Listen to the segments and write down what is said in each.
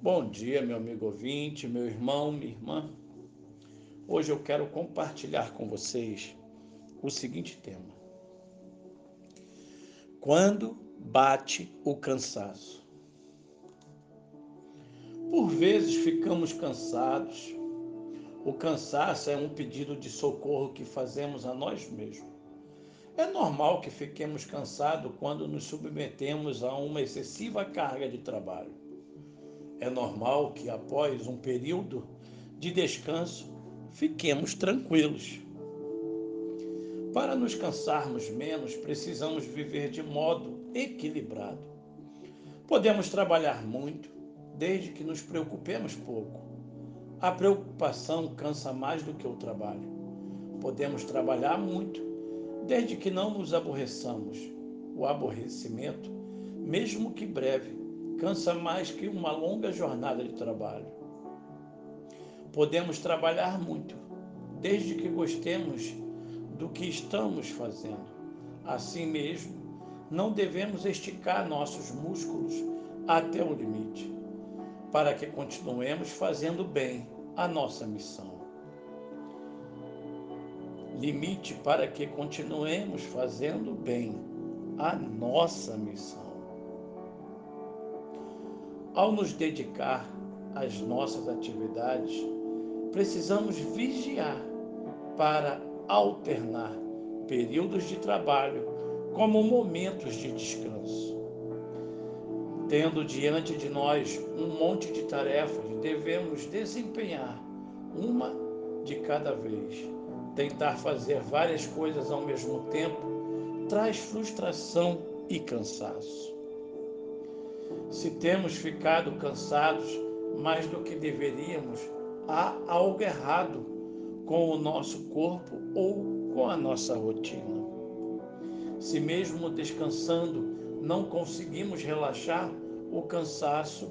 Bom dia, meu amigo ouvinte, meu irmão, minha irmã. Hoje eu quero compartilhar com vocês o seguinte tema: Quando bate o cansaço? Por vezes ficamos cansados. O cansaço é um pedido de socorro que fazemos a nós mesmos. É normal que fiquemos cansados quando nos submetemos a uma excessiva carga de trabalho é normal que após um período de descanso fiquemos tranquilos. Para nos cansarmos menos, precisamos viver de modo equilibrado. Podemos trabalhar muito, desde que nos preocupemos pouco. A preocupação cansa mais do que o trabalho. Podemos trabalhar muito, desde que não nos aborreçamos. O aborrecimento, mesmo que breve, cansa mais que uma longa jornada de trabalho. Podemos trabalhar muito, desde que gostemos do que estamos fazendo. Assim mesmo, não devemos esticar nossos músculos até o limite, para que continuemos fazendo bem a nossa missão. Limite para que continuemos fazendo bem a nossa missão. Ao nos dedicar às nossas atividades, precisamos vigiar para alternar períodos de trabalho como momentos de descanso. Tendo diante de nós um monte de tarefas, devemos desempenhar uma de cada vez. Tentar fazer várias coisas ao mesmo tempo traz frustração e cansaço se temos ficado cansados mais do que deveríamos, há algo errado com o nosso corpo ou com a nossa rotina. Se mesmo descansando não conseguimos relaxar, o cansaço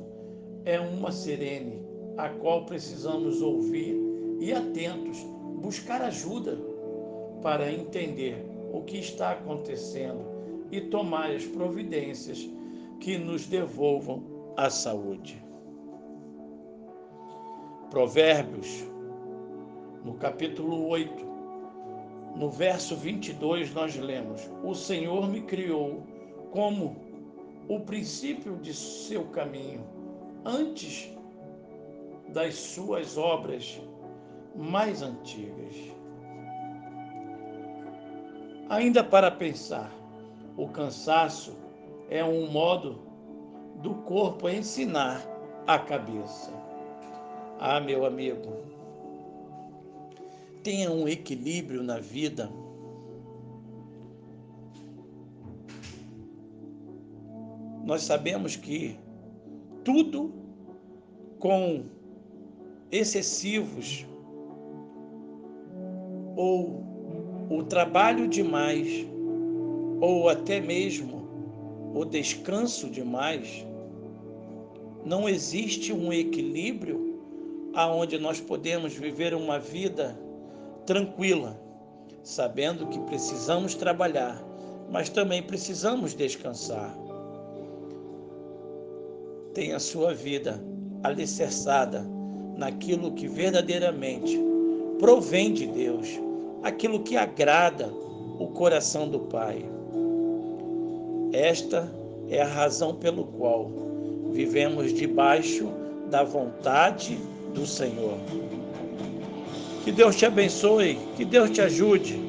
é uma sirene a qual precisamos ouvir e atentos, buscar ajuda para entender o que está acontecendo e tomar as providências que nos devolvam a saúde. Provérbios, no capítulo 8, no verso 22, nós lemos: O Senhor me criou como o princípio de seu caminho, antes das suas obras mais antigas. Ainda para pensar, o cansaço é um modo do corpo ensinar a cabeça. Ah, meu amigo, tenha um equilíbrio na vida. Nós sabemos que tudo com excessivos ou o trabalho demais ou até mesmo o descanso demais, não existe um equilíbrio aonde nós podemos viver uma vida tranquila, sabendo que precisamos trabalhar, mas também precisamos descansar. Tenha a sua vida alicerçada naquilo que verdadeiramente provém de Deus, aquilo que agrada o coração do Pai. Esta é a razão pelo qual vivemos debaixo da vontade do Senhor. Que Deus te abençoe, que Deus te ajude